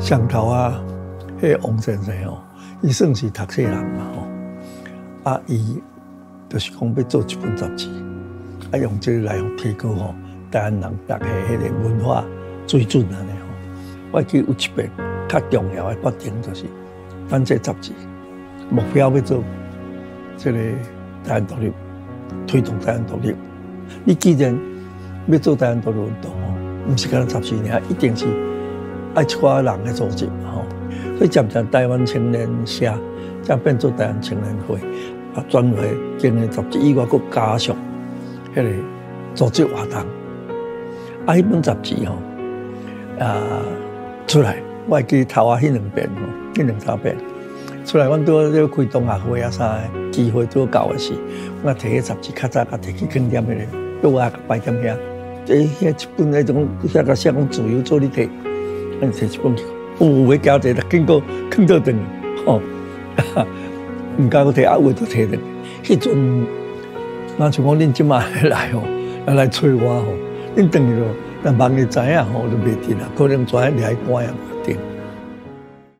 上头啊，迄王先生哦，伊算是读册人嘛吼，啊，伊就是讲要做一本杂志，啊，用这个来提高吼台湾人大家迄个文化水准安尼吼。我记有一遍较重要的决定就是办这杂志，目标要做这个台湾独立，推动台湾独立。你既然要做台湾独立运动吼，毋是干杂志尔，一定是爱一寡人的组织吼。所以渐渐台湾青年社，才变做台湾青年会，啊，专为经营杂志以外，佮加上迄个组织活动。啊，迄本杂志吼，啊出来，我记头啊，迄两遍吼，迄两三遍出来，阮拄咧开同学会啊啥机会都搞的是，我摕迄杂志较早甲摕去坑点迄个，拄啊摆点遐，即遐一本那种遐个写讲自由做你摕，我摕一本去，有会交者，经过坑到等，吼，毋敢我摕啊，有都摕等，迄阵，那像我恁今嘛来吼，来催我哦，恁等于咯，但万一知影吼，就袂得啦，可能跩来关啊。